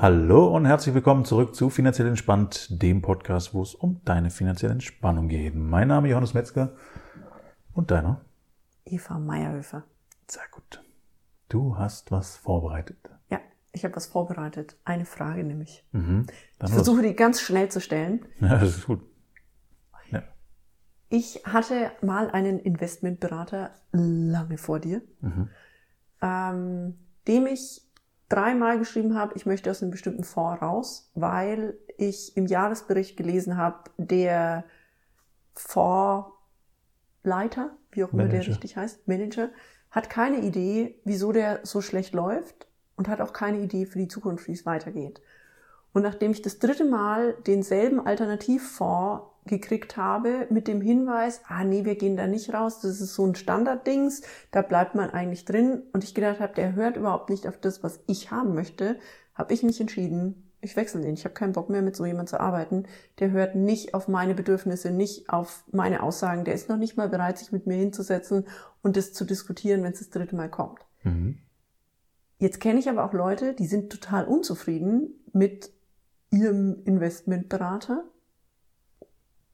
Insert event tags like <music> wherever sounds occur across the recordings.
Hallo und herzlich willkommen zurück zu Finanziell Entspannt, dem Podcast, wo es um deine finanzielle Entspannung geht. Mein Name ist Johannes Metzger und deiner? Eva Meierhöfer. Sehr gut. Du hast was vorbereitet. Ja, ich habe was vorbereitet. Eine Frage nämlich. Mhm. Dann Ich versuche die ganz schnell zu stellen. <laughs> Ja, das ist gut. Ja. Ich hatte mal einen Investmentberater lange vor dir, Mhm. ähm, dem ich dreimal geschrieben habe, ich möchte aus einem bestimmten Fonds raus, weil ich im Jahresbericht gelesen habe, der Fondsleiter, wie auch immer der richtig heißt, Manager, hat keine Idee, wieso der so schlecht läuft und hat auch keine Idee für die Zukunft, wie es weitergeht. Und nachdem ich das dritte Mal denselben Alternativfonds gekriegt habe mit dem Hinweis, ah nee, wir gehen da nicht raus, das ist so ein Standarddings, da bleibt man eigentlich drin und ich gedacht habe, der hört überhaupt nicht auf das, was ich haben möchte, habe ich mich entschieden, ich wechsle den. Ich habe keinen Bock mehr mit so jemand zu arbeiten. Der hört nicht auf meine Bedürfnisse, nicht auf meine Aussagen. Der ist noch nicht mal bereit, sich mit mir hinzusetzen und das zu diskutieren, wenn es das dritte Mal kommt. Mhm. Jetzt kenne ich aber auch Leute, die sind total unzufrieden mit ihrem Investmentberater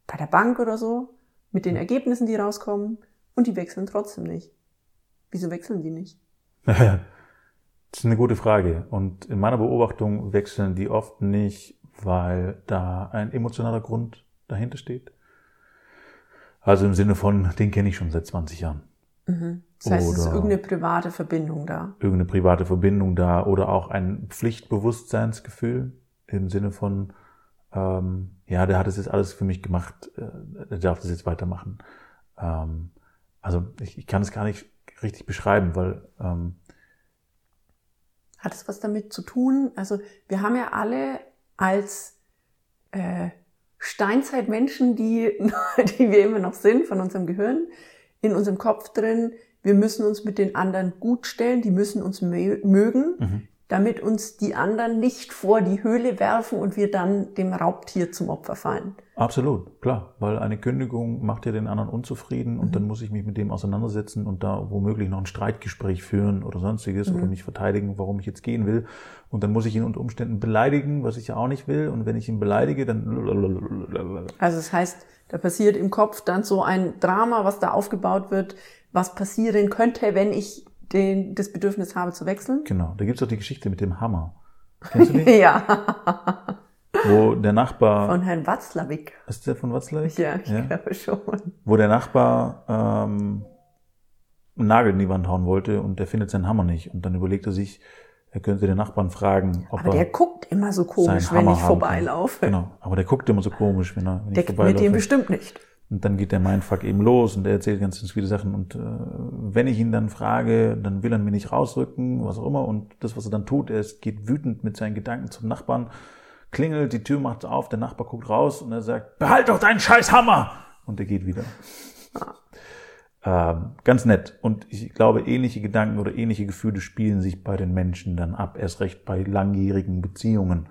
bei der Bank oder so, mit den Ergebnissen, die rauskommen, und die wechseln trotzdem nicht. Wieso wechseln die nicht? Das ist eine gute Frage. Und in meiner Beobachtung wechseln die oft nicht, weil da ein emotionaler Grund dahinter steht. Also im Sinne von, den kenne ich schon seit 20 Jahren. Das heißt, es ist Oder- irgendeine private Verbindung da. irgendeine private Verbindung da oder auch ein Pflichtbewusstseinsgefühl im Sinne von, ähm, ja, der hat es jetzt alles für mich gemacht, äh, der darf das jetzt weitermachen. Ähm, also ich, ich kann es gar nicht richtig beschreiben, weil ähm, Hat es was damit zu tun? Also wir haben ja alle als äh, Steinzeitmenschen, die, <laughs> die wir immer noch sind, von unserem Gehirn, in unserem Kopf drin, wir müssen uns mit den anderen gut stellen, die müssen uns mö mögen, Mhm. Damit uns die anderen nicht vor die Höhle werfen und wir dann dem Raubtier zum Opfer fallen. absolut, klar, weil eine Kündigung macht ja den anderen unzufrieden und dann muss ich mich mit dem auseinandersetzen und da womöglich noch ein Streitgespräch führen oder sonstiges oder mich verteidigen, warum ich jetzt gehen will. Und dann muss ich ihn unter Umständen beleidigen, was ich ja auch nicht will. Und wenn ich ihn beleidige, dann Also das heißt, da passiert im Kopf dann so ein Drama, was da aufgebaut wird, was passieren könnte, wenn ich den, das Bedürfnis habe zu wechseln. Genau, da gibt's doch die Geschichte mit dem Hammer. Kennst du die? <laughs> Ja, Wo der Nachbar, von Herrn Watzlawick. ist der von Watzlawick? Ja, ich glaube schon. Wo der Nachbar ähm, einen Nagel in die Wand hauen wollte und der findet seinen Hammer nicht. Und dann überlegt er sich, er könnte den Nachbarn fragen, ob Aber der er guckt immer so komisch, wenn Hammer ich vorbeilaufe. Genau, aber der guckt immer so komisch, wenn er wenn Der ich mit vorbeilaufe. dem bestimmt nicht. Und dann geht der Mindfuck eben los und er erzählt ganz, ganz viele Sachen. Und äh, wenn ich ihn dann frage, dann will er mir nicht rausrücken, was auch immer. Und das, was er dann tut, er ist- geht wütend mit seinen Gedanken zum Nachbarn, klingelt, die Tür macht auf, der Nachbar guckt raus und er sagt, behalt doch deinen scheiß Hammer! Und er geht wieder. Ähm, ganz nett. Und ich glaube, ähnliche Gedanken oder ähnliche Gefühle spielen sich bei den Menschen dann ab. Erst recht bei langjährigen Beziehungen.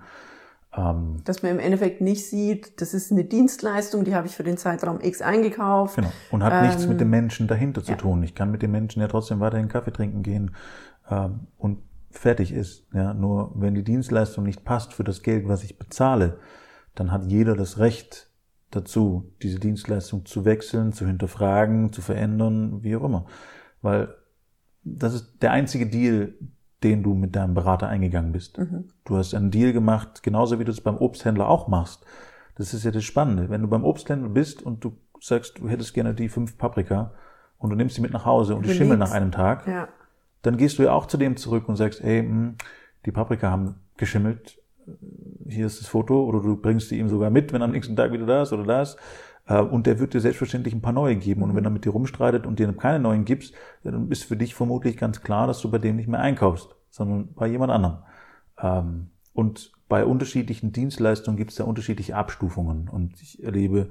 Ähm, Dass man im Endeffekt nicht sieht, das ist eine Dienstleistung, die habe ich für den Zeitraum X eingekauft. Genau. Und hat nichts Ähm, mit dem Menschen dahinter zu ja. tun. Ich kann mit dem Menschen ja trotzdem weiterhin Kaffee trinken gehen ähm, und fertig ist. Ja, nur wenn die Dienstleistung nicht passt für das Geld, was ich bezahle, dann hat jeder das Recht dazu, diese Dienstleistung zu wechseln, zu hinterfragen, zu verändern, wie auch immer. Weil das ist der einzige Deal, den du mit deinem Berater eingegangen bist. Du hast einen Deal gemacht, genauso wie du es beim Obsthändler auch machst. Das ist ja das Spannende. Wenn du beim Obsthändler bist und du sagst, du hättest gerne die fünf Paprika und du nimmst sie mit nach Hause und die schimmeln nach einem Tag, Ja. dann gehst du ja auch zu dem zurück und sagst, ey, mh, die Paprika haben geschimmelt, hier ist das Foto, oder du bringst die ihm sogar mit, wenn am nächsten Tag wieder da ist oder da ist. Äh, Und der wird dir selbstverständlich ein paar neue geben. Und wenn er mit dir rumstreitet und dir keine neuen gibst, dann ist für dich vermutlich ganz klar, dass du bei dem nicht mehr einkaufst, sondern bei jemand anderem. Ähm, Und bei unterschiedlichen Dienstleistungen gibt es da unterschiedliche Abstufungen. Und ich erlebe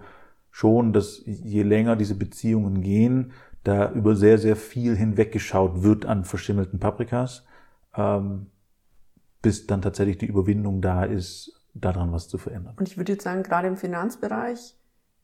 schon, dass je länger diese Beziehungen gehen, da über sehr, sehr viel hinweggeschaut wird an verschimmelten Paprikas, ähm, bis dann tatsächlich die Überwindung da ist, daran was zu verändern. Und ich würde jetzt sagen, gerade im Finanzbereich,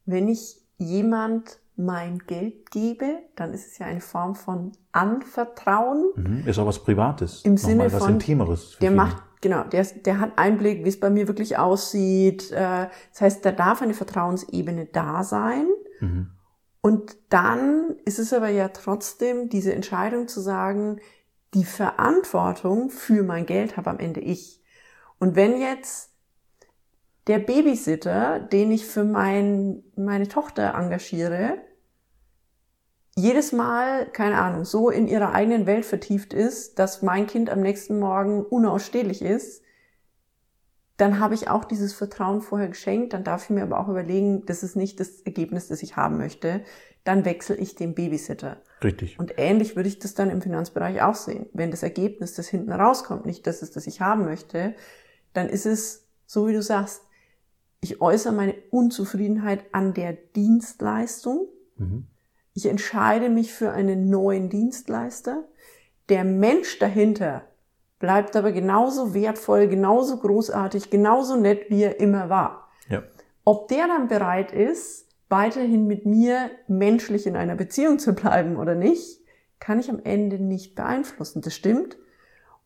wenn ich jemand mein Geld gebe, dann ist es ja eine Form von Anvertrauen. Mhm. Ist auch was Privates. Im Nochmal Sinne was von, Intimeres. Der viele. macht genau, der, der hat Einblick, wie es bei mir wirklich aussieht. Äh, das heißt, da darf eine Vertrauensebene da sein. Mhm. Und dann ist es aber ja trotzdem diese Entscheidung zu sagen, die Verantwortung für mein Geld habe am Ende ich. Und wenn jetzt der Babysitter, den ich für mein, meine Tochter engagiere, jedes Mal, keine Ahnung, so in ihrer eigenen Welt vertieft ist, dass mein Kind am nächsten Morgen unausstehlich ist, dann habe ich auch dieses Vertrauen vorher geschenkt, dann darf ich mir aber auch überlegen, das ist nicht das Ergebnis, das ich haben möchte, dann wechsle ich den Babysitter. Richtig. Und ähnlich würde ich das dann im Finanzbereich auch sehen. Wenn das Ergebnis, das hinten rauskommt, nicht das ist, das ich haben möchte, dann ist es, so wie du sagst, ich äußere meine Unzufriedenheit an der Dienstleistung. Mhm. Ich entscheide mich für einen neuen Dienstleister. Der Mensch dahinter bleibt aber genauso wertvoll, genauso großartig, genauso nett, wie er immer war. Ja. Ob der dann bereit ist, weiterhin mit mir menschlich in einer Beziehung zu bleiben oder nicht, kann ich am Ende nicht beeinflussen. Das stimmt.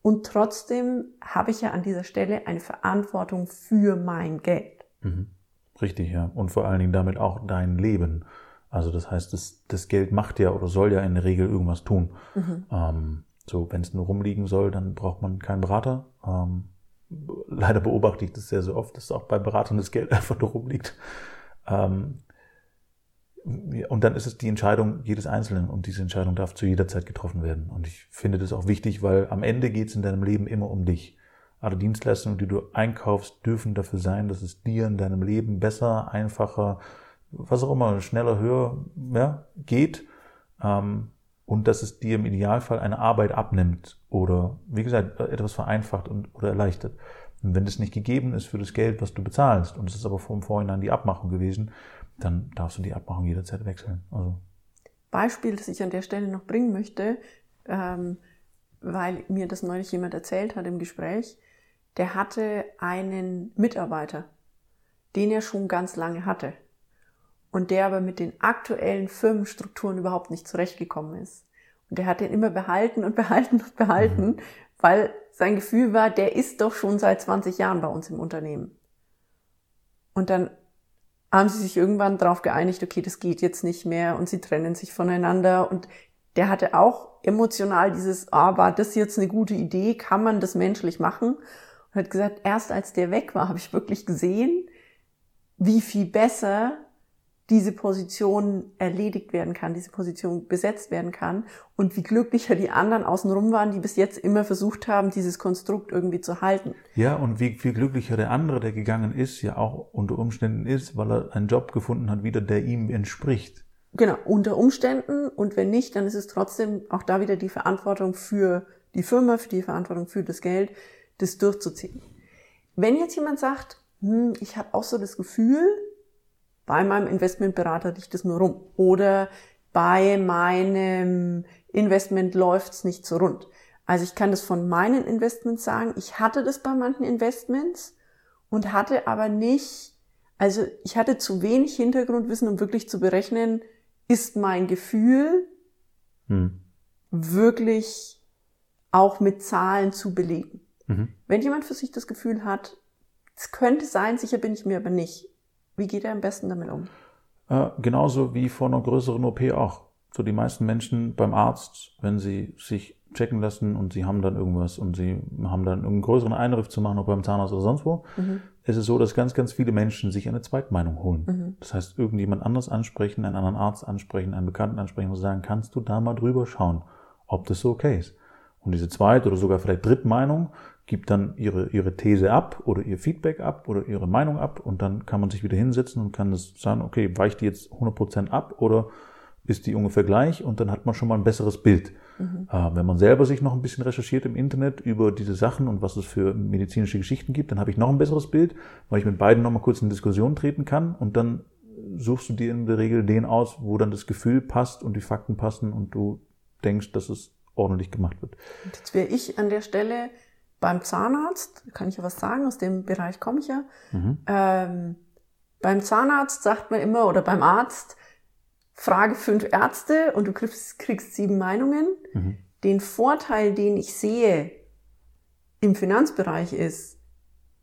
Und trotzdem habe ich ja an dieser Stelle eine Verantwortung für mein Geld. Mhm. Richtig, ja. Und vor allen Dingen damit auch dein Leben. Also das heißt, das, das Geld macht ja oder soll ja in der Regel irgendwas tun. Mhm. Ähm, so, wenn es nur rumliegen soll, dann braucht man keinen Berater. Ähm, leider beobachte ich das sehr, sehr oft, dass auch bei Beratern das Geld <laughs> einfach nur rumliegt. Ähm, und dann ist es die Entscheidung jedes Einzelnen und diese Entscheidung darf zu jeder Zeit getroffen werden. Und ich finde das auch wichtig, weil am Ende geht es in deinem Leben immer um dich. Alle Dienstleistungen, die du einkaufst, dürfen dafür sein, dass es dir in deinem Leben besser, einfacher, was auch immer, schneller, höher ja, geht. Ähm, und dass es dir im Idealfall eine Arbeit abnimmt oder, wie gesagt, etwas vereinfacht und, oder erleichtert. Und wenn das nicht gegeben ist für das Geld, was du bezahlst, und es ist aber vom Vorhinein die Abmachung gewesen, dann darfst du die Abmachung jederzeit wechseln. Also. Beispiel, das ich an der Stelle noch bringen möchte, ähm, weil mir das neulich jemand erzählt hat im Gespräch, der hatte einen Mitarbeiter, den er schon ganz lange hatte und der aber mit den aktuellen Firmenstrukturen überhaupt nicht zurechtgekommen ist. Und der hat den immer behalten und <laughs> behalten und behalten, mhm. weil sein Gefühl war, der ist doch schon seit 20 Jahren bei uns im Unternehmen. Und dann haben sie sich irgendwann darauf geeinigt, okay, das geht jetzt nicht mehr und sie trennen sich voneinander und der hatte auch emotional dieses, ah, war das jetzt eine gute Idee, kann man das menschlich machen? Und hat gesagt, erst als der weg war, habe ich wirklich gesehen, wie viel besser diese Position erledigt werden kann, diese Position besetzt werden kann und wie glücklicher die anderen außenrum waren, die bis jetzt immer versucht haben, dieses Konstrukt irgendwie zu halten. Ja, und wie viel glücklicher der andere, der gegangen ist, ja auch unter Umständen ist, weil er einen Job gefunden hat, wieder der ihm entspricht. Genau, unter Umständen und wenn nicht, dann ist es trotzdem auch da wieder die Verantwortung für die Firma, für die Verantwortung für das Geld, das durchzuziehen. Wenn jetzt jemand sagt, hm, ich habe auch so das Gefühl, bei meinem Investmentberater liegt es nur rum. Oder bei meinem Investment läuft's nicht so rund. Also ich kann das von meinen Investments sagen. Ich hatte das bei manchen Investments und hatte aber nicht, also ich hatte zu wenig Hintergrundwissen, um wirklich zu berechnen, ist mein Gefühl hm. wirklich auch mit Zahlen zu belegen. Mhm. Wenn jemand für sich das Gefühl hat, es könnte sein, sicher bin ich mir aber nicht, wie geht er am besten damit um? Äh, genauso wie vor einer größeren OP auch. So die meisten Menschen beim Arzt, wenn sie sich checken lassen und sie haben dann irgendwas und sie haben dann einen größeren Eingriff zu machen, ob beim Zahnarzt oder sonst wo, mhm. ist es so, dass ganz, ganz viele Menschen sich eine Zweitmeinung holen. Mhm. Das heißt, irgendjemand anderes ansprechen, einen anderen Arzt ansprechen, einen Bekannten ansprechen und sagen, kannst du da mal drüber schauen, ob das so okay ist. Und diese Zweit- oder sogar vielleicht Drittmeinung gibt dann ihre, ihre These ab oder ihr Feedback ab oder ihre Meinung ab und dann kann man sich wieder hinsetzen und kann das sagen, okay, weicht die jetzt 100% ab oder ist die ungefähr gleich und dann hat man schon mal ein besseres Bild. Mhm. Äh, wenn man selber sich noch ein bisschen recherchiert im Internet über diese Sachen und was es für medizinische Geschichten gibt, dann habe ich noch ein besseres Bild, weil ich mit beiden noch mal kurz in Diskussion treten kann und dann suchst du dir in der Regel den aus, wo dann das Gefühl passt und die Fakten passen und du denkst, dass es ordentlich gemacht wird. Und jetzt wäre ich an der Stelle beim Zahnarzt, kann ich ja was sagen, aus dem Bereich komme ich ja. Mhm. Ähm, beim Zahnarzt sagt man immer, oder beim Arzt, frage fünf Ärzte und du kriegst, kriegst sieben Meinungen. Mhm. Den Vorteil, den ich sehe, im Finanzbereich ist,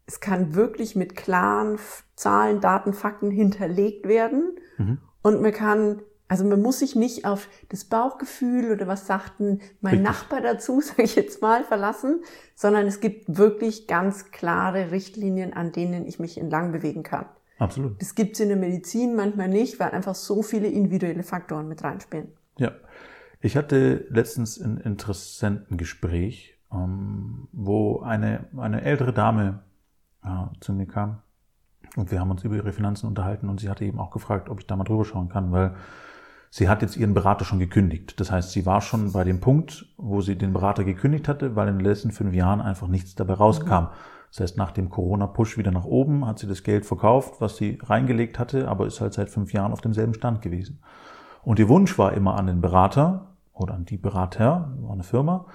es kann wirklich mit klaren Zahlen, Daten, Fakten hinterlegt werden mhm. und man kann also man muss sich nicht auf das Bauchgefühl oder was sagten mein Richtig. Nachbar dazu, <laughs> sage ich jetzt mal, verlassen, sondern es gibt wirklich ganz klare Richtlinien, an denen ich mich entlang bewegen kann. Absolut. Das gibt es in der Medizin manchmal nicht, weil einfach so viele individuelle Faktoren mit reinspielen. Ja. Ich hatte letztens ein interessanten Gespräch, ähm, wo eine, eine ältere Dame äh, zu mir kam und wir haben uns über ihre Finanzen unterhalten und sie hatte eben auch gefragt, ob ich da mal drüber schauen kann, weil Sie hat jetzt ihren Berater schon gekündigt. Das heißt, sie war schon bei dem Punkt, wo sie den Berater gekündigt hatte, weil in den letzten fünf Jahren einfach nichts dabei rauskam. Das heißt, nach dem Corona-Push wieder nach oben hat sie das Geld verkauft, was sie reingelegt hatte, aber ist halt seit fünf Jahren auf demselben Stand gewesen. Und ihr Wunsch war immer an den Berater oder an die Berater, war eine Firma,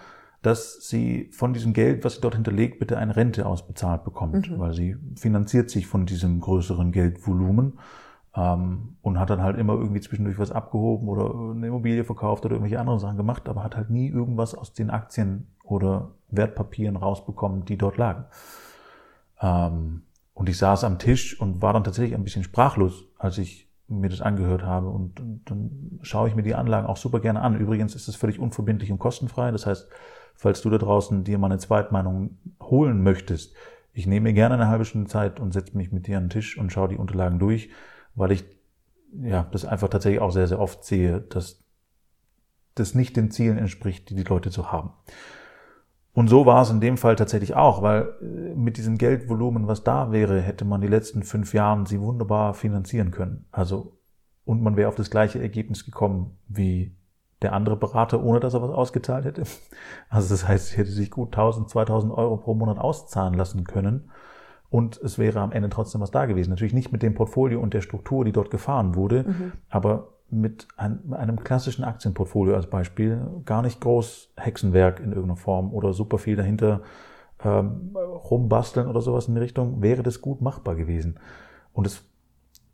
dass sie von diesem Geld, was sie dort hinterlegt, bitte eine Rente ausbezahlt bekommt, mhm. weil sie finanziert sich von diesem größeren Geldvolumen ähm, und hat dann halt immer irgendwie zwischendurch was abgehoben oder eine Immobilie verkauft oder irgendwelche anderen Sachen gemacht, aber hat halt nie irgendwas aus den Aktien oder Wertpapieren rausbekommen, die dort lagen. Ähm, und ich saß am Tisch und war dann tatsächlich ein bisschen sprachlos, als ich mir das angehört habe. Und, und dann schaue ich mir die Anlagen auch super gerne an. Übrigens ist es völlig unverbindlich und kostenfrei. Das heißt, falls du da draußen dir mal eine Zweitmeinung holen möchtest, ich nehme mir gerne eine halbe Stunde Zeit und setze mich mit dir an den Tisch und schaue die Unterlagen durch weil ich ja das einfach tatsächlich auch sehr, sehr oft sehe, dass das nicht den Zielen entspricht, die die Leute so haben. Und so war es in dem Fall tatsächlich auch, weil äh, mit diesem Geldvolumen, was da wäre, hätte man die letzten fünf Jahren sie wunderbar finanzieren können. Also, und man wäre auf das gleiche Ergebnis gekommen wie der andere Berater, ohne dass er was ausgezahlt hätte. <laughs> Also das heißt, sie hätte sich gut 1000, 2000 Euro pro Monat auszahlen lassen können und es wäre am Ende trotzdem was da gewesen. Natürlich nicht mit dem Portfolio und der Struktur, die dort gefahren wurde, mhm. aber mit einem klassischen Aktienportfolio als Beispiel gar nicht groß Hexenwerk in irgendeiner Form oder super viel dahinter ähm, rumbasteln oder sowas in die Richtung, wäre das gut machbar gewesen. Und das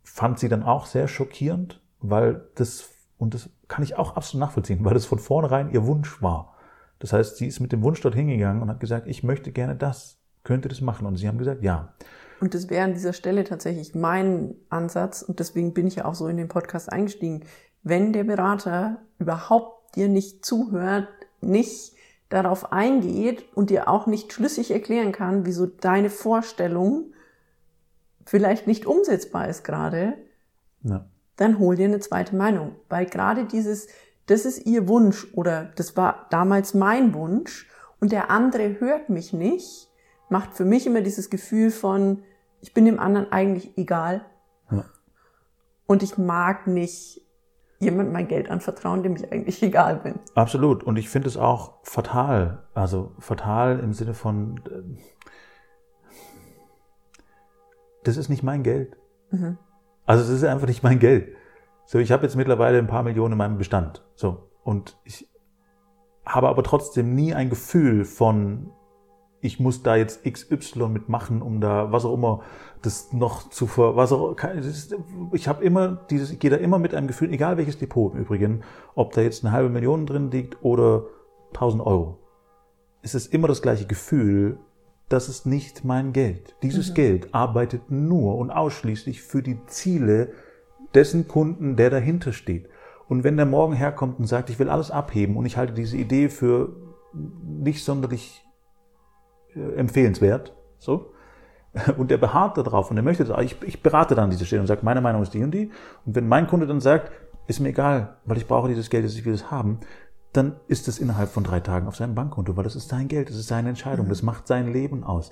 fand sie dann auch sehr schockierend, weil das, und das kann ich auch absolut nachvollziehen, weil das von vornherein ihr Wunsch war. Das heißt, sie ist mit dem Wunsch dort hingegangen und hat gesagt, ich möchte gerne das könnte das machen. Und sie haben gesagt, ja. Und das wäre an dieser Stelle tatsächlich mein Ansatz. Und deswegen bin ich ja auch so in den Podcast eingestiegen. Wenn der Berater überhaupt dir nicht zuhört, nicht darauf eingeht und dir auch nicht schlüssig erklären kann, wieso deine Vorstellung vielleicht nicht umsetzbar ist gerade, ja. dann hol dir eine zweite Meinung. Weil gerade dieses, das ist ihr Wunsch oder das war damals mein Wunsch und der andere hört mich nicht, macht für mich immer dieses Gefühl von, ich bin dem anderen eigentlich egal. Ja. Und ich mag nicht jemand mein Geld anvertrauen, dem ich eigentlich <laughs> egal bin. Absolut. Und ich finde es auch fatal. Also fatal im Sinne von, äh, das ist nicht mein Geld. Mhm. Also es ist einfach nicht mein Geld. So, ich habe jetzt mittlerweile ein paar Millionen in meinem Bestand. So. Und ich habe aber trotzdem nie ein Gefühl von, ich muss da jetzt XY mitmachen, um da was auch immer das noch zu ver was auch ich habe immer dieses ich gehe da immer mit einem Gefühl, egal welches Depot im Übrigen, ob da jetzt eine halbe Million drin liegt oder 1000 Euro. Es ist immer das gleiche Gefühl, das ist nicht mein Geld. Dieses mhm. Geld arbeitet nur und ausschließlich für die Ziele dessen Kunden, der dahinter steht. Und wenn der morgen herkommt und sagt, ich will alles abheben und ich halte diese Idee für nicht sonderlich empfehlenswert. So. <laughs> Und der beharrt darauf und er möchte das. Ich, ich berate dann an dieser Stelle und sage, meine Meinung ist die und die. Und wenn mein Kunde dann sagt, ist mir egal, weil ich brauche dieses Geld, ich will es haben, dann ist es innerhalb von drei Tagen auf seinem Bankkonto, weil das ist sein Geld, das ist seine Entscheidung, das macht sein Leben aus.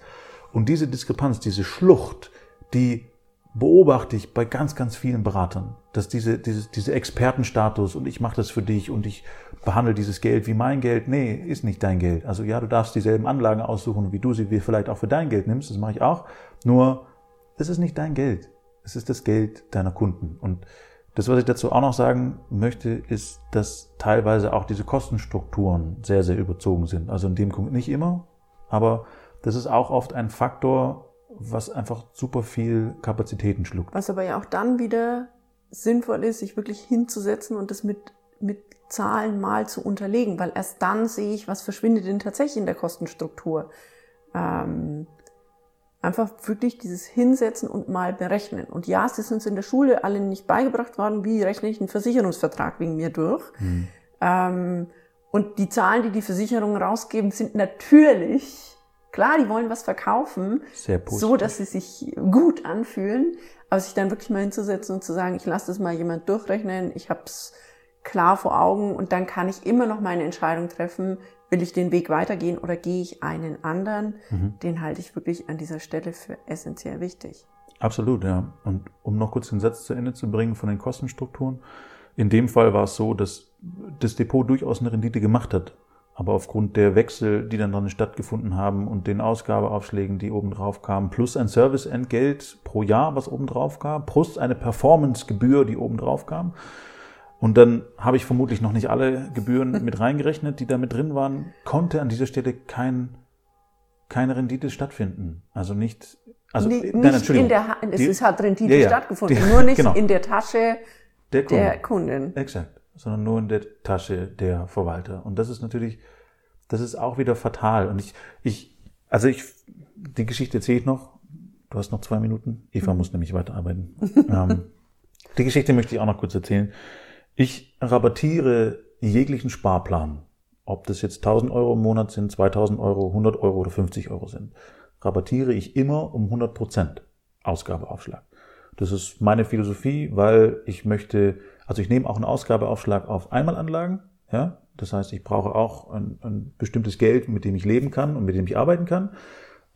Und diese Diskrepanz, diese Schlucht, die beobachte ich bei ganz, ganz vielen Beratern, dass diese, diese, diese Expertenstatus und ich mache das für dich und ich behandle dieses Geld wie mein Geld. Nee, ist nicht dein Geld. Also ja, du darfst dieselben Anlagen aussuchen, wie du sie vielleicht auch für dein Geld nimmst. Das mache ich auch. Nur, es ist nicht dein Geld. Es ist das Geld deiner Kunden. Und das, was ich dazu auch noch sagen möchte, ist, dass teilweise auch diese Kostenstrukturen sehr, sehr überzogen sind. Also in dem Punkt nicht immer, aber das ist auch oft ein Faktor, was einfach super viel Kapazitäten schluckt. Was aber ja auch dann wieder sinnvoll ist, sich wirklich hinzusetzen und das mit, mit Zahlen mal zu unterlegen, weil erst dann sehe ich, was verschwindet denn tatsächlich in der Kostenstruktur. Ähm, einfach wirklich dieses Hinsetzen und mal berechnen. Und ja, es ist uns in der Schule alle nicht beigebracht worden, wie rechne ich einen Versicherungsvertrag wegen mir durch. Mhm. Ähm, und die Zahlen, die die Versicherungen rausgeben, sind natürlich, klar, die wollen was verkaufen, so dass sie sich gut anfühlen, aber sich dann wirklich mal hinzusetzen und zu sagen, ich lasse das mal jemand durchrechnen, ich habe es klar vor Augen und dann kann ich immer noch meine Entscheidung treffen, will ich den Weg weitergehen oder gehe ich einen anderen? Mhm. Den halte ich wirklich an dieser Stelle für essentiell wichtig. Absolut, ja. Und um noch kurz den Satz zu Ende zu bringen von den Kostenstrukturen. In dem Fall war es so, dass das Depot durchaus eine Rendite gemacht hat. Aber aufgrund der Wechsel, die dann dran stattgefunden haben und den Ausgabeaufschlägen, die obendrauf kamen, plus ein Serviceentgelt pro Jahr, was obendrauf kam, plus eine Performancegebühr, die obendrauf kam, und dann habe ich vermutlich noch nicht alle Gebühren mit <laughs> reingerechnet, die da mit drin waren, konnte an dieser Stelle kein, keine Rendite stattfinden. Also nicht, also nicht, nein, Entschuldigung. In der, es die, hat Rendite ja, ja, stattgefunden, die, nur <laughs> nicht genau. in der Tasche der, Kunden. der Kundin. Exakt, sondern nur in der Tasche der Verwalter. Und das ist natürlich, das ist auch wieder fatal. Und ich, ich, also ich, die Geschichte erzähle ich noch. Du hast noch zwei Minuten. Eva mhm. muss nämlich weiterarbeiten. ähm, <laughs> die Geschichte möchte ich auch noch kurz erzählen. Ich rabattiere jeglichen Sparplan, ob das jetzt 1000 Euro im Monat sind, 2000 Euro, 100 Euro oder 50 Euro sind, rabattiere ich immer um 100 Prozent Ausgabeaufschlag. Das ist meine Philosophie, weil ich möchte, also ich nehme auch einen Ausgabeaufschlag auf Einmalanlagen, ja, das heißt, ich brauche auch ein, ein bestimmtes Geld, mit dem ich leben kann und mit dem ich arbeiten kann.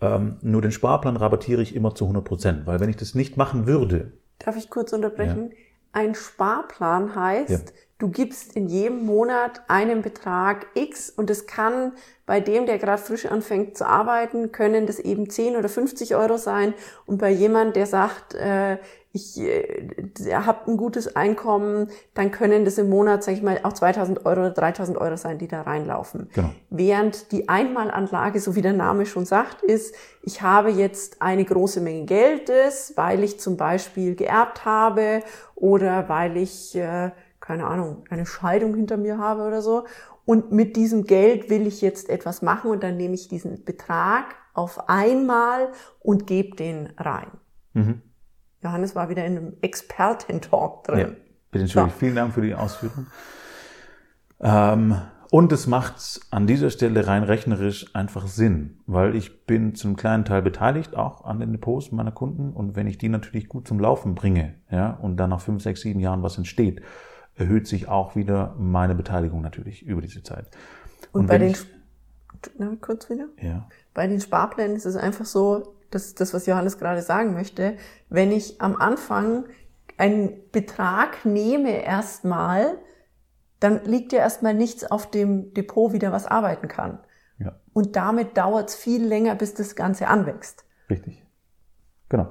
Ähm, nur den Sparplan rabattiere ich immer zu 100 Prozent, weil wenn ich das nicht machen würde. Darf ich kurz unterbrechen? Ja. Ein Sparplan heißt, ja. du gibst in jedem Monat einen Betrag X und es kann bei dem, der gerade frisch anfängt zu arbeiten, können das eben 10 oder 50 Euro sein. Und bei jemand, der sagt, äh, ich äh, habe ein gutes Einkommen, dann können das im Monat, sage ich mal, auch 2000 Euro oder 3000 Euro sein, die da reinlaufen. Genau. Während die Einmalanlage, so wie der Name schon sagt, ist, ich habe jetzt eine große Menge Geldes, weil ich zum Beispiel geerbt habe oder weil ich, äh, keine Ahnung, eine Scheidung hinter mir habe oder so. Und mit diesem Geld will ich jetzt etwas machen und dann nehme ich diesen Betrag auf einmal und gebe den rein. Mhm. Johannes war wieder in einem Experten-Talk drin. Ja, bitte entschuldigt. So. Vielen Dank für die Ausführung. Ähm, und es macht an dieser Stelle rein rechnerisch einfach Sinn, weil ich bin zum kleinen Teil beteiligt auch an den Depots meiner Kunden und wenn ich die natürlich gut zum Laufen bringe, ja, und dann nach fünf, sechs, sieben Jahren was entsteht, erhöht sich auch wieder meine Beteiligung natürlich über diese Zeit. Und, und bei den, ich, na, kurz wieder? Ja. Bei den Sparplänen ist es einfach so, das ist das, was Johannes gerade sagen möchte, wenn ich am Anfang einen Betrag nehme erstmal, dann liegt ja erstmal nichts auf dem Depot, wie der was arbeiten kann. Ja. Und damit dauert es viel länger, bis das Ganze anwächst. Richtig. Genau.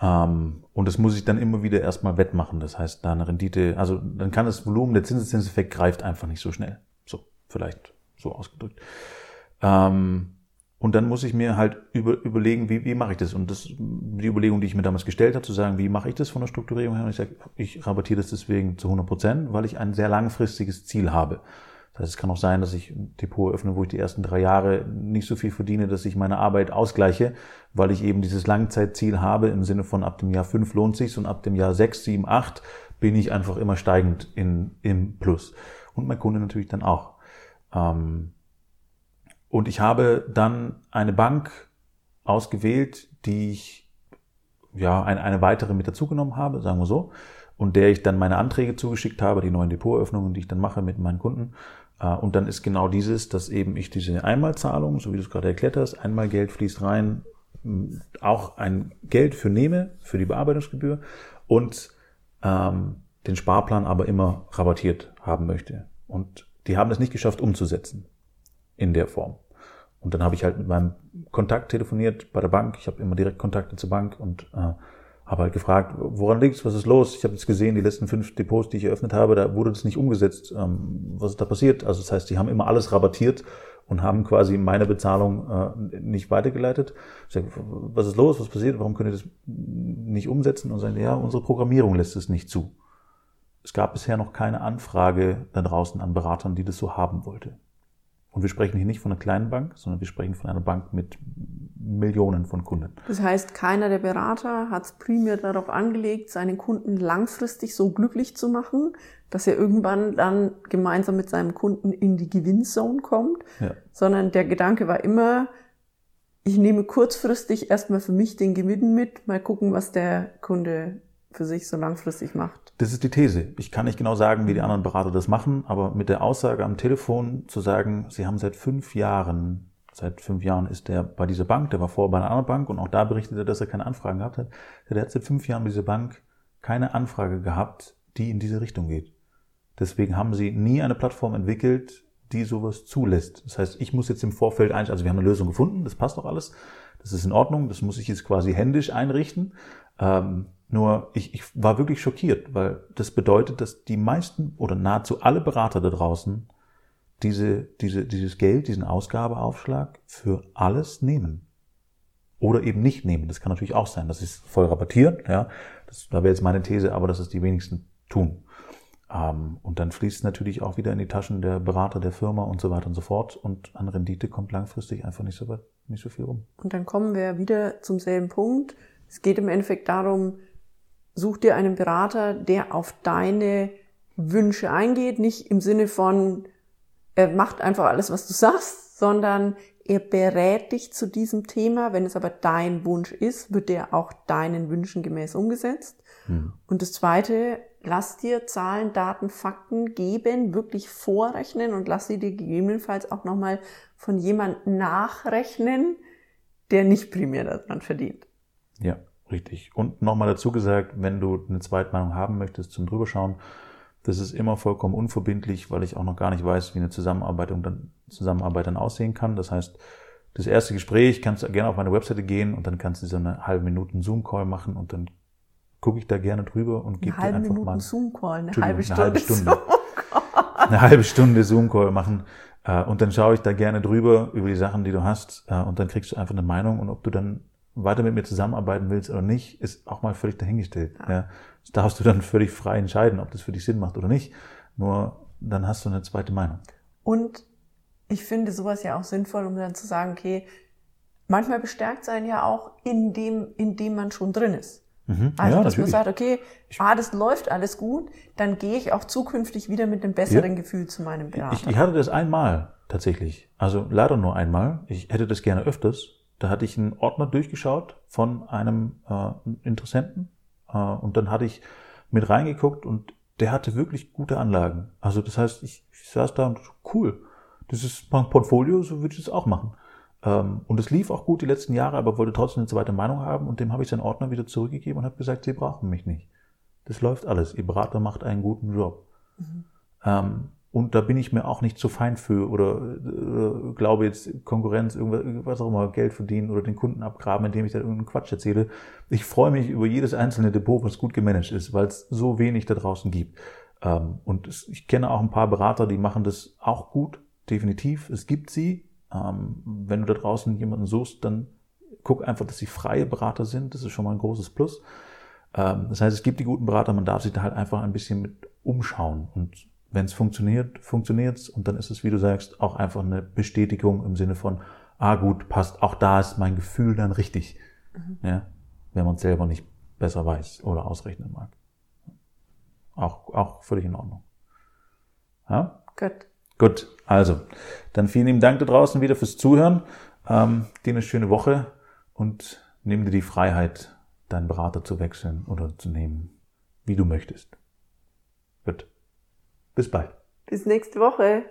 Ähm, und das muss ich dann immer wieder erstmal wettmachen. Das heißt, da eine Rendite, also dann kann das Volumen, der Zinseszinseffekt greift einfach nicht so schnell. So, vielleicht so ausgedrückt. Ähm, und dann muss ich mir halt über, überlegen, wie, wie mache ich das? Und das, die Überlegung, die ich mir damals gestellt habe, zu sagen, wie mache ich das von der Strukturierung her? Und ich sage, ich rabattiere das deswegen zu 100 Prozent, weil ich ein sehr langfristiges Ziel habe. Das heißt, es kann auch sein, dass ich ein Depot öffne, wo ich die ersten drei Jahre nicht so viel verdiene, dass ich meine Arbeit ausgleiche, weil ich eben dieses Langzeitziel habe im Sinne von ab dem Jahr fünf lohnt sich's und ab dem Jahr sechs, sieben, acht bin ich einfach immer steigend in, im Plus. Und mein Kunde natürlich dann auch. Ähm, und ich habe dann eine Bank ausgewählt, die ich, ja, eine, eine weitere mit dazugenommen habe, sagen wir so, und der ich dann meine Anträge zugeschickt habe, die neuen Depotöffnungen, die ich dann mache mit meinen Kunden. Äh, und dann ist genau dieses, dass eben ich diese Einmalzahlung, so wie du es gerade erklärt hast, einmal Geld fließt rein, auch ein Geld für nehme, für die Bearbeitungsgebühr und ähm, den Sparplan aber immer rabattiert haben möchte. Und die haben es nicht geschafft umzusetzen in der Form. Und dann habe ich halt mit meinem Kontakt telefoniert bei der Bank. Ich habe immer direkt Kontakte zur Bank und äh, habe halt gefragt, woran liegt's, was ist los? Ich habe jetzt gesehen, die letzten fünf Depots, die ich eröffnet habe, da wurde das nicht umgesetzt. Ähm, was ist da passiert? Also das heißt, die haben immer alles rabattiert und haben quasi meine Bezahlung äh, nicht weitergeleitet. Ich sage, was ist los? Was passiert? Warum könnt ihr das nicht umsetzen? Und sagen, ja, unsere Programmierung lässt es nicht zu. Es gab bisher noch keine Anfrage da draußen an Beratern, die das so haben wollte. Und wir sprechen hier nicht von einer kleinen Bank, sondern wir sprechen von einer Bank mit Millionen von Kunden. Das heißt, keiner der Berater hat es primär darauf angelegt, seinen Kunden langfristig so glücklich zu machen, dass er irgendwann dann gemeinsam mit seinem Kunden in die Gewinnzone kommt, Ja. sondern der Gedanke war immer, ich nehme kurzfristig erstmal für mich den Gewinn mit, mal gucken, was der Kunde für sich so langfristig macht. Das ist die These. Ich kann nicht genau sagen, wie die anderen Berater das machen, aber mit der Aussage am Telefon zu sagen, sie haben seit fünf Jahren, seit fünf Jahren ist der bei dieser Bank, der war vorher bei einer anderen Bank und auch da berichtet er, dass er keine Anfragen gehabt hat. Der hat seit fünf Jahren bei dieser Bank keine Anfrage gehabt, die in diese Richtung geht. Deswegen haben sie nie eine Plattform entwickelt, die sowas zulässt. Das heißt, ich muss jetzt im Vorfeld einstellen, also wir haben eine Lösung gefunden, das passt doch alles, das ist in Ordnung, das muss ich jetzt quasi händisch einrichten. Ähm, nur ich, ich war wirklich schockiert, weil das bedeutet, dass die meisten oder nahezu alle Berater da draußen diese, diese, dieses Geld, diesen Ausgabeaufschlag für alles nehmen. Oder eben nicht nehmen. Das kann natürlich auch sein. Das ist voll rabattiert, ja. Das, da wäre jetzt meine These, aber dass es die wenigsten tun. Ähm, und dann fließt es natürlich auch wieder in die Taschen der Berater der Firma und so weiter und so fort. Und an Rendite kommt langfristig einfach nicht so, nicht so viel rum. Und dann kommen wir wieder zum selben Punkt. Es geht im Endeffekt darum, such dir einen Berater, der auf deine Wünsche eingeht, nicht im Sinne von, er macht einfach alles, was du sagst, sondern er berät dich zu diesem Thema. Wenn es aber dein Wunsch ist, wird der auch deinen Wünschen gemäß umgesetzt. Und das Zweite, lass dir Zahlen, Daten, Fakten geben, wirklich vorrechnen und lass sie dir gegebenenfalls auch nochmal von jemandem nachrechnen, der nicht primär daran verdient. Ja, richtig. Und nochmal dazu gesagt, wenn du eine Zweitmeinung haben möchtest zum Drüberschauen, das ist immer vollkommen unverbindlich, weil ich auch noch gar nicht weiß, wie eine Zusammenarbeit dann, Zusammenarbeit dann aussehen kann. Das heißt, das erste Gespräch kannst du gerne auf meine Webseite gehen und dann kannst du so eine halbe Minuten Zoom-Call machen und dann gucke ich da gerne drüber und gebe dir einfach Minuten mal Zoom-Call, eine halbe Stunde. eine halbe Stunde. Zoom-Call. eine halbe Stunde Zoom-Call machen äh, und dann schaue ich da gerne drüber über die Sachen, die du hast äh, und dann kriegst du einfach eine Meinung und ob du dann weiter mit mir zusammenarbeiten willst oder nicht, ist auch mal völlig dahingestellt. Ja. Das darfst du dann völlig frei entscheiden, ob das für dich Sinn macht oder nicht. Nur dann hast du eine zweite Meinung. Und ich finde sowas ja auch sinnvoll, um dann zu sagen, okay, manchmal bestärkt sein ja auch in dem, in dem man schon drin ist. Mhm. Also, ja, dass natürlich. man sagt, okay, ah, das läuft alles gut, dann gehe ich auch zukünftig wieder mit einem besseren Gefühl zu meinem Berater. Ich, ich hatte das einmal tatsächlich. Also leider nur einmal. Ich hätte das gerne öfters. Da hatte ich einen Ordner durchgeschaut von einem äh, Interessenten äh, und dann hatte ich mit reingeguckt und der hatte wirklich gute Anlagen. Also das heißt, ich, ich saß da und cool, das ist mein Portfolio, so würde ich es auch machen. Ähm, und es lief auch gut die letzten Jahre, aber wollte trotzdem eine zweite Meinung haben und dem habe ich seinen Ordner wieder zurückgegeben und habe gesagt, Sie brauchen mich nicht. Das läuft alles. Ihr Berater macht einen guten Job. Ähm, und da bin ich mir auch nicht zu fein für oder, äh, glaube jetzt Konkurrenz, irgendwas, was auch immer, Geld verdienen oder den Kunden abgraben, indem ich da irgendeinen Quatsch erzähle. Ich freue mich über jedes einzelne Depot, was gut gemanagt ist, weil es so wenig da draußen gibt. Ähm, und ich kenne auch ein paar Berater, die machen das auch gut, definitiv. Es gibt sie. Ähm, wenn du da draußen jemanden suchst, dann guck einfach, dass sie freie Berater sind. Das ist schon mal ein großes Plus. Ähm, das heißt, es gibt die guten Berater, man darf sich da halt einfach ein bisschen mit umschauen. Und wenn es funktioniert, funktioniert's. Und dann ist es, wie du sagst, auch einfach eine Bestätigung im Sinne von, ah gut, passt, auch da ist mein Gefühl dann richtig. Ja, wenn man es selber nicht besser weiß oder ausrechnen mag. Auch, auch völlig in Ordnung. Ja? Gut. Gut, also, dann vielen lieben Dank da draußen wieder fürs Zuhören. Ähm, dir eine schöne Woche und nimm dir die Freiheit, deinen Berater zu wechseln oder zu nehmen, wie du möchtest. Bis bald. Bis nächste Woche.